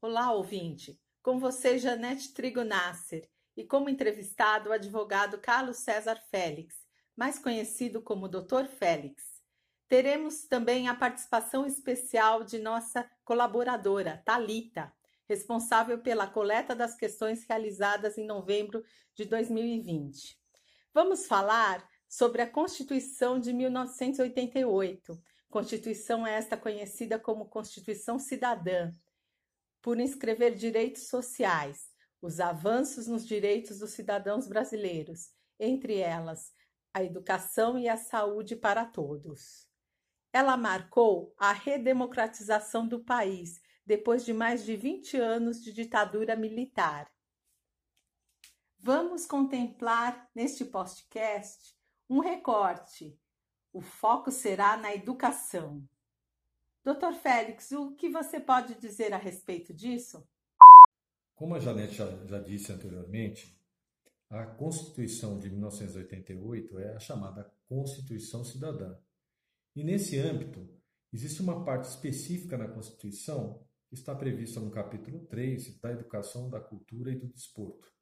Olá, ouvinte. Com você, Janete Trigonasser, e como entrevistado o advogado Carlos César Félix, mais conhecido como Dr. Félix. Teremos também a participação especial de nossa colaboradora, Talita, responsável pela coleta das questões realizadas em novembro de 2020. Vamos falar sobre a Constituição de 1988, Constituição esta conhecida como Constituição Cidadã, por inscrever direitos sociais, os avanços nos direitos dos cidadãos brasileiros, entre elas a educação e a saúde para todos. Ela marcou a redemocratização do país depois de mais de 20 anos de ditadura militar. Vamos contemplar neste podcast um recorte. O foco será na educação. Doutor Félix, o que você pode dizer a respeito disso? Como a Janete já, já disse anteriormente, a Constituição de 1988 é a chamada Constituição Cidadã. E nesse âmbito, existe uma parte específica na Constituição que está prevista no capítulo 3 da Educação, da Cultura e do Desporto.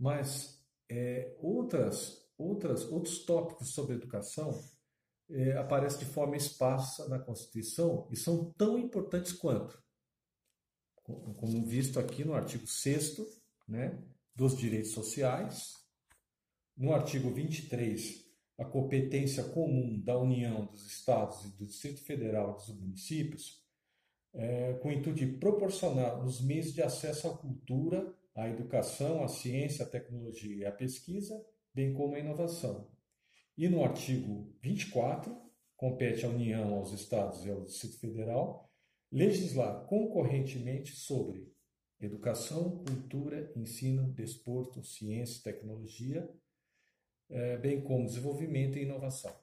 Mas é, outras, outras, outros tópicos sobre educação é, aparecem de forma esparsa na Constituição e são tão importantes quanto. Como visto aqui no artigo 6 né, dos direitos sociais, no artigo 23, a competência comum da União, dos Estados e do Distrito Federal e dos municípios, é, com o intuito de proporcionar os meios de acesso à cultura, à educação, à ciência, à tecnologia e à pesquisa, bem como à inovação. E no artigo 24, compete à União, aos Estados e ao Distrito Federal legislar concorrentemente sobre educação, cultura, ensino, desporto, ciência, tecnologia, eh, bem como desenvolvimento e inovação.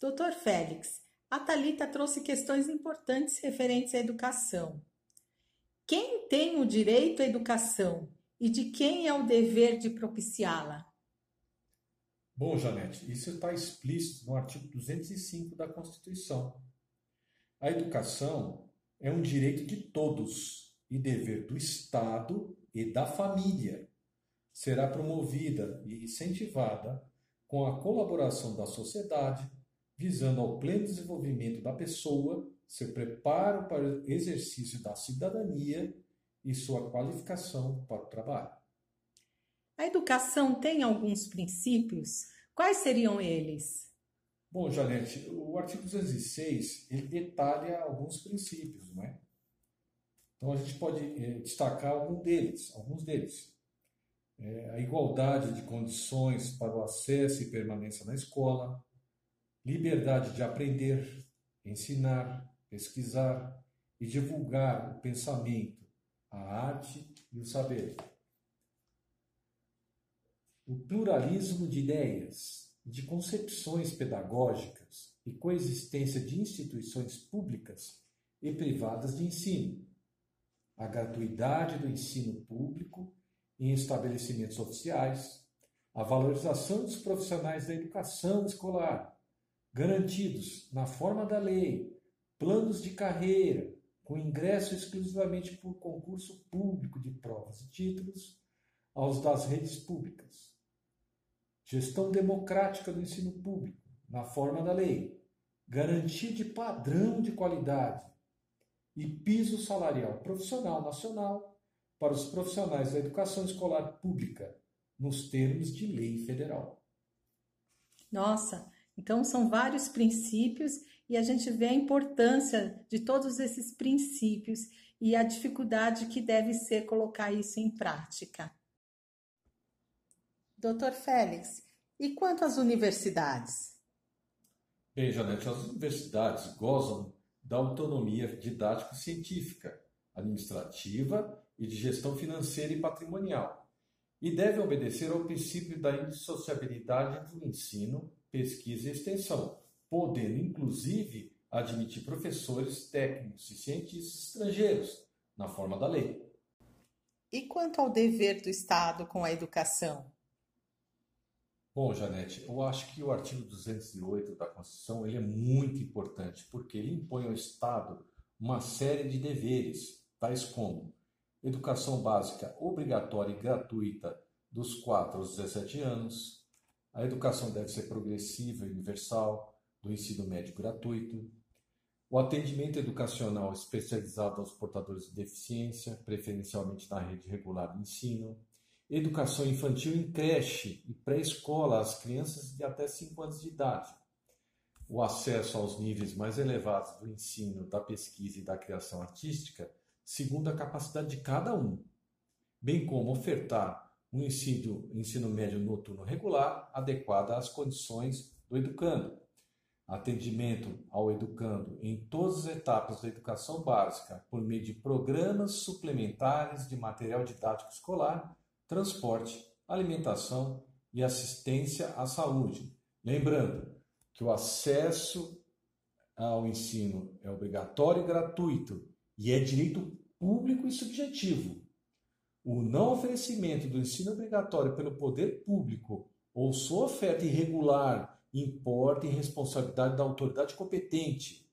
Doutor Félix, a Talita trouxe questões importantes referentes à educação. Quem tem o direito à educação e de quem é o dever de propiciá-la? Bom, Janete, isso está explícito no artigo 205 da Constituição. A educação é um direito de todos e dever do Estado e da família. Será promovida e incentivada com a colaboração da sociedade, visando ao pleno desenvolvimento da pessoa, seu preparo para o exercício da cidadania e sua qualificação para o trabalho. A educação tem alguns princípios. Quais seriam eles? Bom, Janete, o artigo 206 ele detalha alguns princípios, não é? Então a gente pode é, destacar algum deles, alguns deles. É, a igualdade de condições para o acesso e permanência na escola, liberdade de aprender, ensinar, pesquisar e divulgar o pensamento, a arte e o saber. O pluralismo de ideias, de concepções pedagógicas e coexistência de instituições públicas e privadas de ensino, a gratuidade do ensino público em estabelecimentos oficiais, a valorização dos profissionais da educação escolar, garantidos, na forma da lei, planos de carreira, com ingresso exclusivamente por concurso público de provas e títulos, aos das redes públicas. Gestão democrática do ensino público, na forma da lei, garantia de padrão de qualidade. E piso salarial profissional nacional para os profissionais da educação escolar pública, nos termos de lei federal. Nossa, então são vários princípios e a gente vê a importância de todos esses princípios e a dificuldade que deve ser colocar isso em prática. Doutor Félix, e quanto às universidades? Bem, Janete, as universidades gozam da autonomia didático-científica, administrativa e de gestão financeira e patrimonial, e devem obedecer ao princípio da indissociabilidade entre o ensino, pesquisa e extensão, podendo, inclusive, admitir professores, técnicos e cientistas estrangeiros, na forma da lei. E quanto ao dever do Estado com a educação? Bom, Janete, eu acho que o artigo 208 da Constituição ele é muito importante, porque ele impõe ao Estado uma série de deveres, tais como educação básica obrigatória e gratuita dos 4 aos 17 anos, a educação deve ser progressiva e universal, do ensino médio gratuito, o atendimento educacional especializado aos portadores de deficiência, preferencialmente na rede regular de ensino, educação infantil em creche e pré-escola às crianças de até 5 anos de idade, o acesso aos níveis mais elevados do ensino, da pesquisa e da criação artística, segundo a capacidade de cada um, bem como ofertar um ensino, ensino médio noturno regular adequado às condições do educando, atendimento ao educando em todas as etapas da educação básica por meio de programas suplementares de material didático escolar transporte, alimentação e assistência à saúde. Lembrando que o acesso ao ensino é obrigatório e gratuito e é direito público e subjetivo. O não oferecimento do ensino obrigatório pelo poder público ou sua oferta irregular importa em responsabilidade da autoridade competente,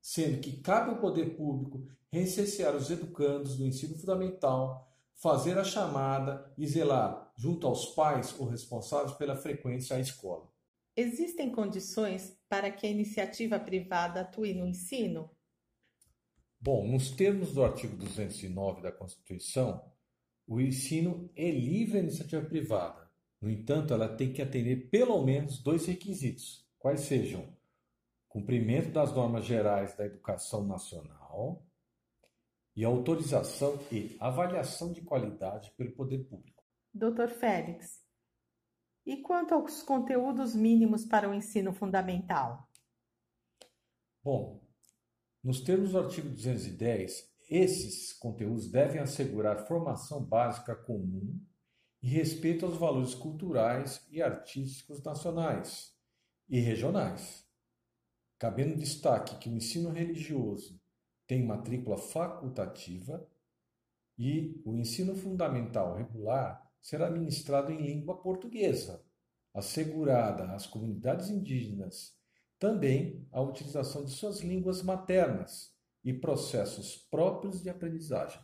sendo que cabe ao poder público recensear os educandos do ensino fundamental fazer a chamada e zelar, junto aos pais ou responsáveis pela frequência à escola. Existem condições para que a iniciativa privada atue no ensino? Bom, nos termos do artigo 209 da Constituição, o ensino é livre à iniciativa privada. No entanto, ela tem que atender pelo menos dois requisitos, quais sejam cumprimento das normas gerais da educação nacional e autorização e avaliação de qualidade pelo poder público. Dr. Félix, e quanto aos conteúdos mínimos para o ensino fundamental? Bom, nos termos do artigo 210, esses conteúdos devem assegurar formação básica comum e respeito aos valores culturais e artísticos nacionais e regionais. Cabendo destaque que o ensino religioso tem matrícula facultativa e o ensino fundamental regular será ministrado em língua portuguesa, assegurada às comunidades indígenas também a utilização de suas línguas maternas e processos próprios de aprendizagem.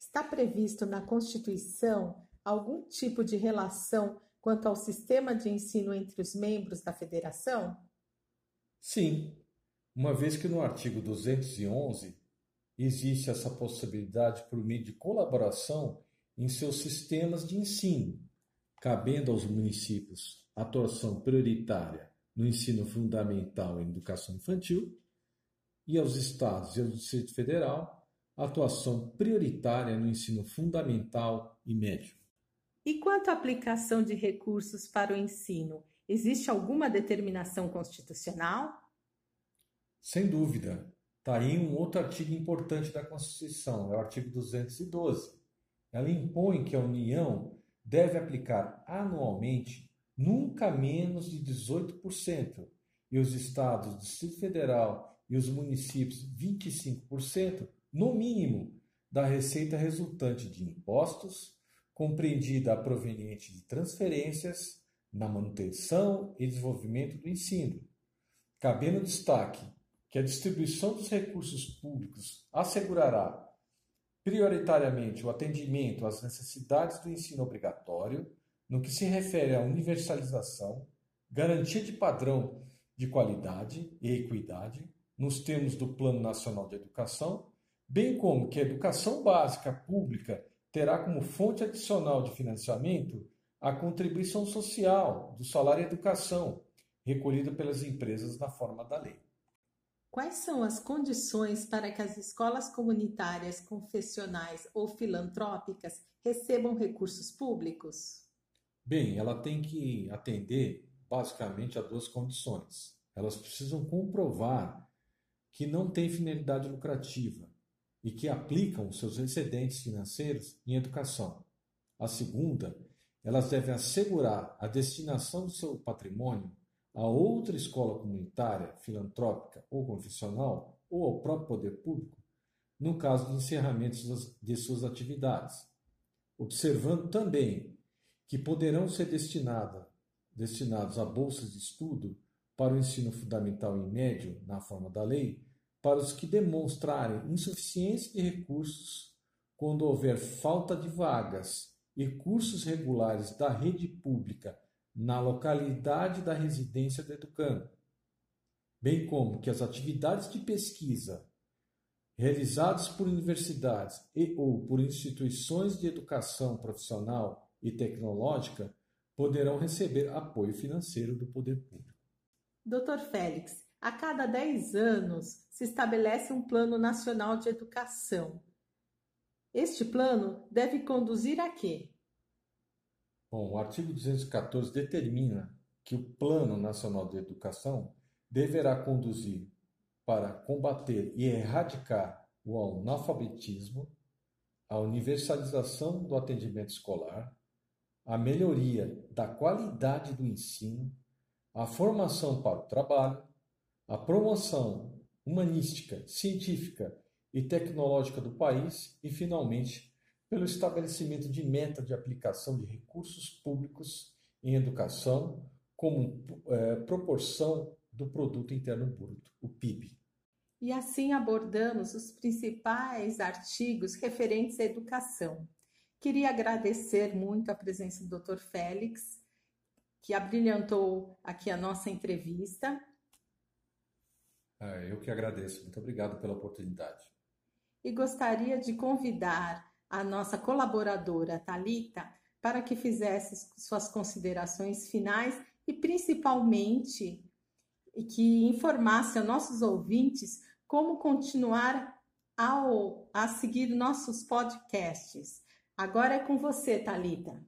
Está previsto na Constituição algum tipo de relação quanto ao sistema de ensino entre os membros da federação? Sim, uma vez que no artigo 211 existe essa possibilidade por meio de colaboração em seus sistemas de ensino, cabendo aos municípios atuação prioritária no ensino fundamental e educação infantil, e aos estados e ao Distrito Federal atuação prioritária no ensino fundamental e médio. E quanto à aplicação de recursos para o ensino, existe alguma determinação constitucional? Sem dúvida. Está aí um outro artigo importante da Constituição, é o artigo 212. Ela impõe que a União deve aplicar anualmente nunca menos de 18%, e os estados, Distrito Federal e os municípios 25%, no mínimo, da receita resultante de impostos, compreendida a proveniente de transferências na manutenção e desenvolvimento do ensino. Cabendo destaque que a distribuição dos recursos públicos assegurará prioritariamente o atendimento às necessidades do ensino obrigatório, no que se refere à universalização, garantia de padrão de qualidade e equidade, nos termos do Plano Nacional de Educação, bem como que a educação básica pública terá como fonte adicional de financiamento a contribuição social do salário educação, recolhida pelas empresas na forma da lei. Quais são as condições para que as escolas comunitárias, confessionais ou filantrópicas recebam recursos públicos? Bem, ela tem que atender basicamente a duas condições. Elas precisam comprovar que não têm finalidade lucrativa e que aplicam seus excedentes financeiros em educação. A segunda, elas devem assegurar a destinação do seu patrimônio a outra escola comunitária, filantrópica ou confessional, ou ao próprio poder público, no caso do encerramento de suas atividades. observando também que poderão ser destinada, destinados a bolsas de estudo para o ensino fundamental e médio, na forma da lei, para os que demonstrarem insuficiência de recursos quando houver falta de vagas e cursos regulares da rede pública na localidade da residência do educando, bem como que as atividades de pesquisa realizadas por universidades e ou por instituições de educação profissional e tecnológica poderão receber apoio financeiro do poder público. Doutor Félix, a cada 10 anos se estabelece um Plano Nacional de Educação. Este plano deve conduzir a quê? Bom, o artigo 214 determina que o Plano Nacional de Educação deverá conduzir para combater e erradicar o analfabetismo, a universalização do atendimento escolar, a melhoria da qualidade do ensino, a formação para o trabalho, a promoção humanística, científica e tecnológica do país e, finalmente, pelo estabelecimento de meta de aplicação de recursos públicos em educação como é, proporção do produto interno bruto, o PIB. E assim abordamos os principais artigos referentes à educação. Queria agradecer muito a presença do Dr. Félix, que abrilhantou aqui a nossa entrevista. É, eu que agradeço. Muito obrigado pela oportunidade. E gostaria de convidar a nossa colaboradora Talita para que fizesse suas considerações finais e principalmente que informasse aos nossos ouvintes como continuar ao, a seguir nossos podcasts. Agora é com você, Talita.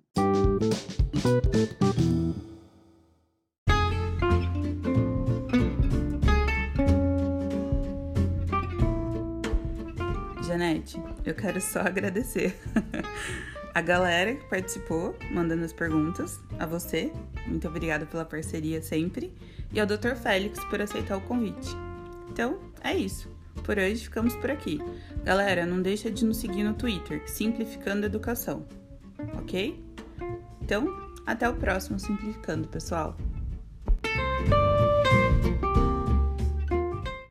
Janete, eu quero só agradecer a galera que participou, mandando as perguntas, a você, muito obrigada pela parceria sempre, e ao Dr. Félix por aceitar o convite. Então, é isso. Por hoje ficamos por aqui. Galera, não deixa de nos seguir no Twitter, Simplificando Educação. Ok? Então, até o próximo Simplificando, pessoal.